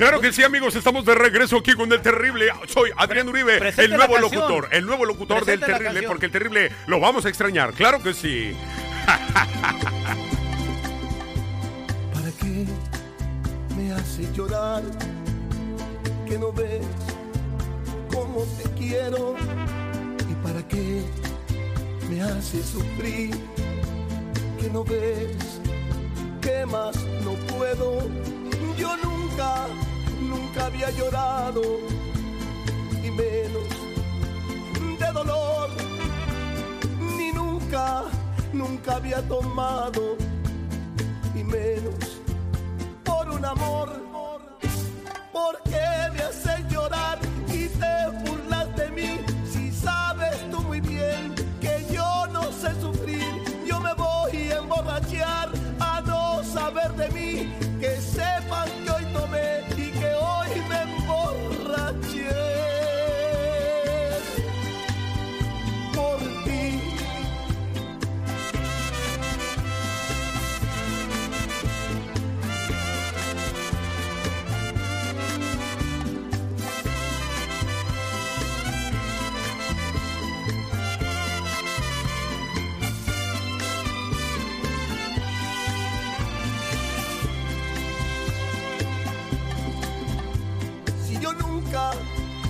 Claro que sí, amigos, estamos de regreso aquí con el terrible. Soy Adrián Uribe, presente el nuevo locutor, el nuevo locutor Presente del terrible, porque el terrible lo vamos a extrañar. Claro que sí. ¿Para qué me hace llorar? Que no ves cómo te quiero. ¿Y para qué me hace sufrir? Que no ves que más no puedo. Yo nunca, nunca había llorado. Y menos de dolor. Ni nunca, nunca había tomado y menos por un amor.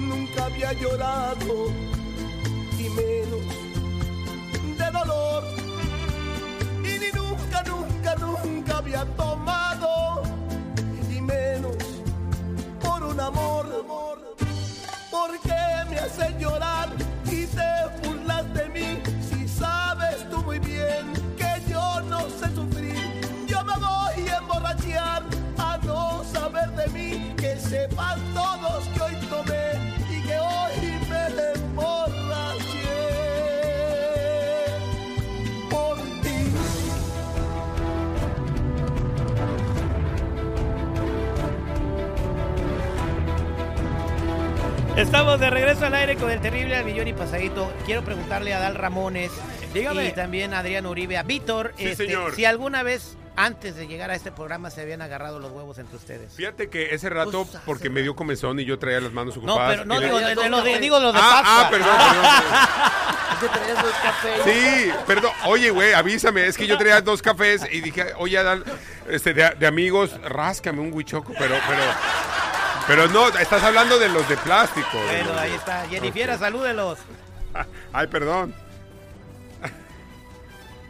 Nunca, había llorado y menos de dolor y ni nunca, nunca, nunca había tomado y menos por un amor. ¿Por qué me haces llorar Estamos de regreso al aire con el terrible al millón y pasadito. Quiero preguntarle a Dal Ramones Dígame. y también a Adrián Uribe, a Víctor, Sí, este, señor. si alguna vez antes de llegar a este programa se habían agarrado los huevos entre ustedes. Fíjate que ese rato, porque me dio comezón y yo traía las manos No, ocupadas. pero no y le- digo, le- de- de los de- dos digo los de Ah, ah, perdón, perdón. Sí, perdón. Oye, güey, avísame. Es que yo traía dos cafés y dije, oye, Adal, este, de, de amigos, ráscame un huichoco, pero, pero, pero no, estás hablando de los de plástico. Bueno, de- ahí está. Jennifer, salúdelos. Ay, perdón.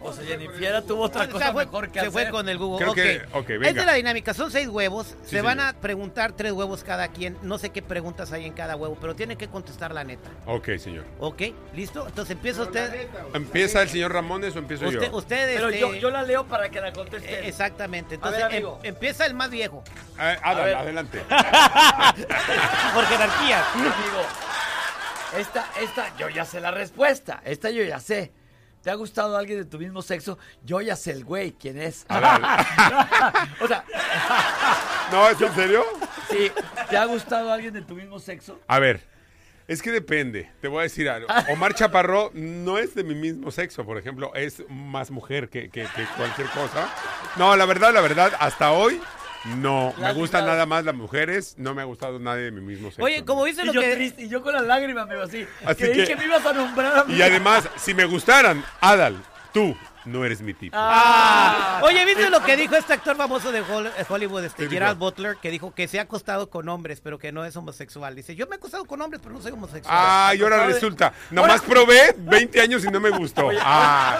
O sea, Jennifer tuvo otra Se cosa fue, mejor que se fue con el Google. Creo Ok. que- ok, venga. Esta es la dinámica. Son seis huevos. Sí, se van a preguntar tres huevos cada quien. No sé qué preguntas hay en cada huevo, pero tienen que contestar la neta. Ok, señor. ¿Ok? ¿Listo? Entonces empieza usted. ¿Empieza el señor Ramones o empiezo Usted, yo? usted Pero este, yo, yo la leo para que la conteste. eh, Exactamente. Entonces ver, em- amigo. empieza el más viejo. Ah, ver. adelante. Por jerarquía. Amigo, esta, esta, yo ya sé la respuesta. Esta yo ya sé. ¿Te ha gustado alguien de tu mismo sexo? Yo ya sé el güey quién es. O sea, ¿No, es en serio? sí, ¿te ha gustado alguien de tu mismo sexo? A ver, es que depende. Te voy a decir algo. Omar Chaparro no es de mi mismo sexo, por ejemplo. Es más mujer que, que- que cualquier cosa. No, la verdad, la verdad, hasta hoy no. La Me gustan nada más las mujeres. No me ha gustado nadie de mi mismo sexo. Oye, como dice Y lo yo que. triste, y yo con las lágrimas, amigo, así. Así Creí que- que... me ibas a nombrar a mí. Y además, si me gustaran, Adal, tú no eres mi tipo. Ah, oye, ¿viste lo que dijo este actor famoso de eh, Hollywood, este. Gerald Butler, que dijo que se ha acostado con hombres, pero que no es homosexual? Dice, yo me he acostado con hombres, pero no soy homosexual. Ah, y ahora resulta. Nomás probé 20 años y no me gustó. Ah,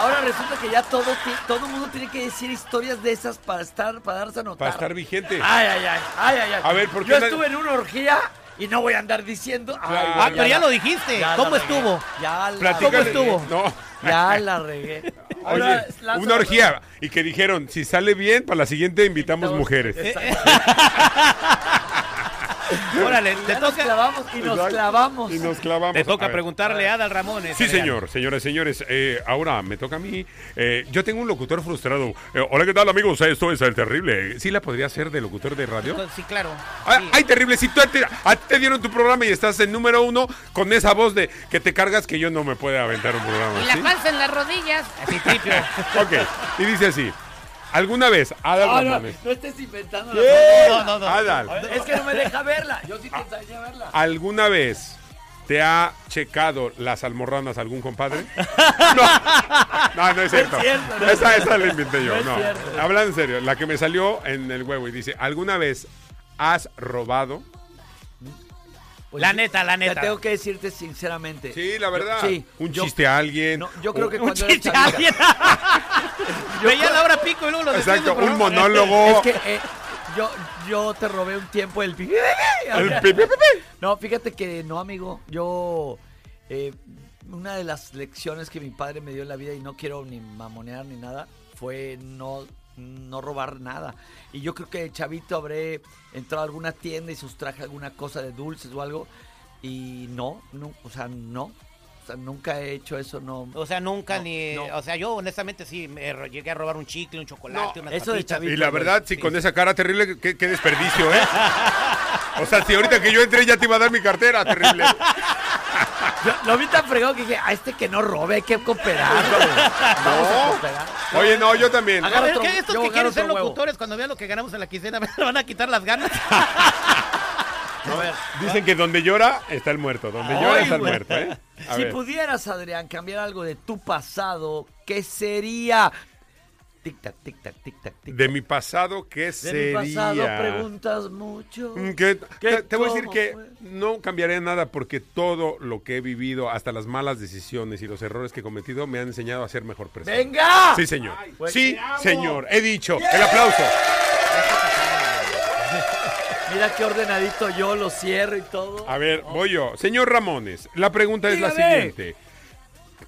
Ahora resulta que ya todo todo mundo tiene que decir historias de esas para estar para darse a notar. para estar vigente. Ay, ay, ay, ay, ay, ay. A ver, ¿por qué Yo estuve en una orgía y no voy a andar diciendo. Ay, güey, Ah, pero ya lo dijiste. ya ¿Cómo la estuvo? Ya la ¿Cómo estuvo? No. Ya la regué. Ahora, Oye, lanza- una orgía. Y que dijeron, si sale bien, para la siguiente invitamos Invitamos- mujeres. Órale, te Ya nos toca, clavamos y nos Exacto. clavamos. Y nos clavamos. te toca A ver. preguntarle a Adal Ramones. Sí, Adrián. señor, señores, señores. eh, ahora me toca a mí. Eh, yo tengo un locutor frustrado. Eh, hola, ¿qué tal, amigos? Esto es el terrible. ¿Sí la podría hacer de locutor de radio? Sí, claro. Ah, Sí. Ay, terrible, si tú te, a ti te dieron tu programa y estás en número uno con esa voz de que te cargas que yo no me puedo aventar un programa. Y la ¿sí? panza en las rodillas. Así, tripio. Ok, y dice así. ¿Alguna vez, Adal No, no, Ramones? no estés inventando ¿Qué? la No, no, no. Adal, Es que no me deja verla. Yo sí te enseñé a verla. ¿alguna vez te ha checado las almorranas algún compadre? No, no, no es cierto. es cierto, no es esa, cierto. esa la inventé yo, No. Hablando en serio, la que me salió en el huevo y dice, ¿alguna vez has robado? Pues La neta, la te neta. tengo que decirte sinceramente. Sí, la verdad. Yo- sí. Un Yo- chiste a alguien. No, yo creo que Un cuando chiste chavita- alguien. Veía la hora pico y luego lo Exacto, el un monólogo. Es que eh, yo, yo te robé un tiempo el... El. No, fíjate que no, amigo. Yo... eh, una de las lecciones que mi padre me dio en la vida, y no quiero ni mamonear ni nada, fue no, no robar nada. Y yo creo que de chavito habré entrado a alguna tienda y sustraje alguna cosa de dulces o algo. Y no, no o sea, no. O sea, nunca he hecho eso, no. O sea, nunca No, ni. no. O sea, yo honestamente sí me llegué a robar un chicle, un chocolate, No, unas eso de chavito. Y la verdad, sí, Sí. con esa cara terrible, qué, qué desperdicio, ¿eh? O sea, si ahorita que yo entré ya te iba a dar mi cartera, terrible. Yo lo vi tan fregado que dije, a este que no robe, hay que cooperar. No. cooperar. Oye, no, yo también. A ver, otro- ¿qué estos que quieren ser huevo. locutores cuando vean lo que ganamos en la quincena me van a quitar las ganas? A ver. Dicen que donde llora está el muerto. Donde Ay, llora está el muerto, ¿eh? A si ver. pudieras, Adrián, cambiar algo de tu pasado, ¿qué sería? Tic-tac, tic-tac, tic-tac, tic-tac. De mi pasado, ¿qué De sería? mi pasado preguntas mucho. Mm, ¿Qué te, voy a decir que fue? no cambiaría nada porque todo lo que he vivido, hasta las malas decisiones y los errores que he cometido, me han enseñado a ser mejor persona. ¡Venga! Sí, señor. pues sí, señor. He dicho. El aplauso. Mira qué ordenadito yo lo cierro y todo. A ver, voy yo. Señor Ramones, la pregunta es la siguiente.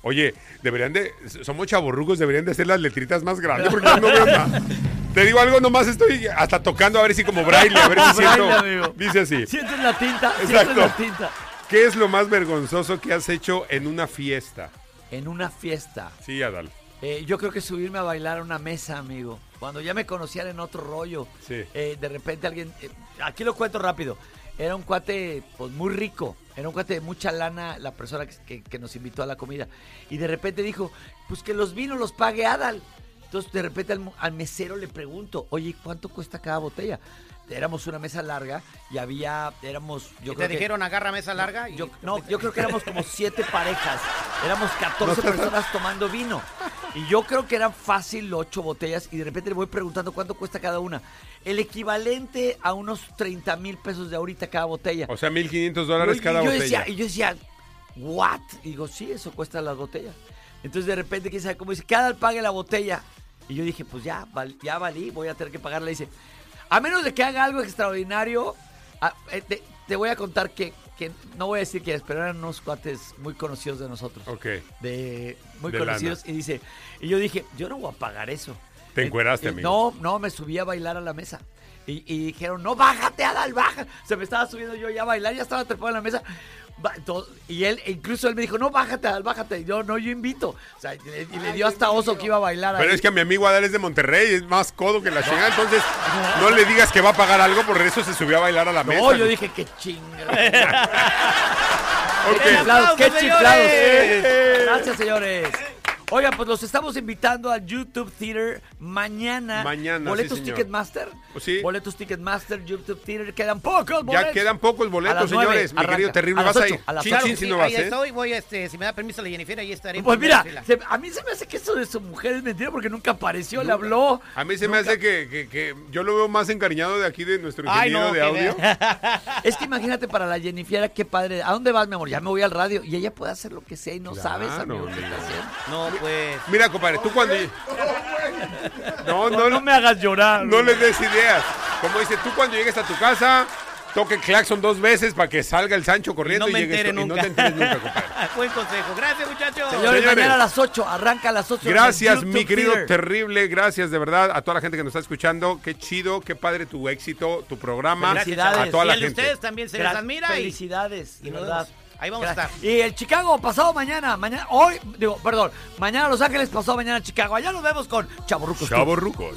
Oye, deberían de. Somos chaborrucos, deberían de hacer las letritas más grandes porque no veo nada. Te digo algo, nomás estoy hasta tocando a ver si como braille, a ver si braille, siento. Dice así. Sientes la tinta, sientes Exacto. la tinta. ¿Qué es lo más vergonzoso que has hecho en una fiesta? En una fiesta. Sí, Adal. Eh, yo creo que subirme a bailar a una mesa, amigo. Cuando ya me conocían en otro rollo. Sí. eh, de repente alguien. eh, aquí lo cuento rápido. Era un cuate, pues muy rico. Era un cuate de mucha lana, la persona que, que- que nos invitó a la comida. Y de repente dijo: Pues que los vinos los pague Adal. Entonces, de repente al, al mesero le pregunto: Oye, ¿cuánto cuesta cada botella? Éramos una mesa larga y había. Éramos. Yo Y creo te que- dijeron agarra mesa larga y yo, no, yo creo que éramos como siete parejas. Éramos 14 personas tomando vino. Y yo creo que eran fácil ocho botellas. Y de repente le voy preguntando cuánto cuesta cada una. El equivalente a unos 30 mil pesos de ahorita cada botella. O sea, 1.500 dólares cada yo botella. Decía, y yo decía, ¿what? Y digo, sí, eso cuesta las botellas. Entonces de repente, quién sabe cómo dice, cada pague la botella. Y yo dije, pues ya, ya valí, voy a tener que pagarla. Dice, a menos de que haga algo extraordinario, eh, te, te voy a contar que, que no voy a decir quiénes, pero eran unos cuates muy conocidos de nosotros. Ok. De, muy De conocidos. Y dice, y yo dije, yo no voy a pagar eso. Te Eh, encueraste, eh, amigo. No, no, me subí a bailar a la mesa. Y, y dijeron, no, bájate, Adal, baja. Se me estaba subiendo yo ya a bailar, ya estaba trepado en la mesa. Y él, incluso él me dijo, no, bájate, Adal, bájate. Y yo, no, yo invito. O sea, y le, y le dio hasta oso que iba a bailar Pero ahí. es que a mi amigo Adal es de Monterrey, es más codo que la chingada, entonces no le digas que va a pagar algo, por eso se subió a bailar a la mesa. No, yo dije, qué chinga. Qué chiflados, qué ¡Aplausos, chiflados. señores! Gracias, señores. Oigan, pues los estamos invitando al YouTube Theater mañana. Mañana, ¿Boletos sí. Ticketmaster? Sí. Boletos Ticketmaster, YouTube Theater. Quedan pocos Ya boletos. quedan pocos A boletos, señores. Mi arranca. querido terrible, A las vas a ocho, ir. a Chin, si no vas, ahí ¿eh? estoy, voy, este, si me da permiso la Jennifer, ahí estaré. Pues mira, se- a mí se me hace que eso de su mujer es mentira porque nunca apareció, le habló. A mí se me hace que, que- que yo lo veo más encariñado de aquí de nuestro Ay, ingeniero no, de audio. Es que imagínate para la Jennifer, qué padre. ¿A dónde vas, mi amor? Ya me voy al radio. Y ella puede hacer lo que sea y no Claro, sabes, amigo, qué está amigo. haciendo. No, pues. Mira, compadre, tú cuando... No, no, no, me hagas llorar. no les des ideas. Como dice, tú cuando llegues a tu casa, toque claxon dos veces para que salga el Sancho corriendo no y, llegues y no te enteres nunca, compadre. Buen consejo. Gracias, muchachos. Señores, Señores. mañana a las 8, arranca a las 8. en el Gracias, mi querido terrible. Gracias de verdad a toda la gente que nos está escuchando. Qué chido, qué padre tu éxito, tu programa. Felicidades. A toda y la de gente. ustedes también se les admira. y- Felicidades, y de nos verdad. Ahí vamos a estar. Y el Chicago, pasado mañana, mañana, hoy, digo, perdón, mañana Los Ángeles, pasado mañana Chicago. Allá nos vemos con Chavorrucos. Chavos rucos.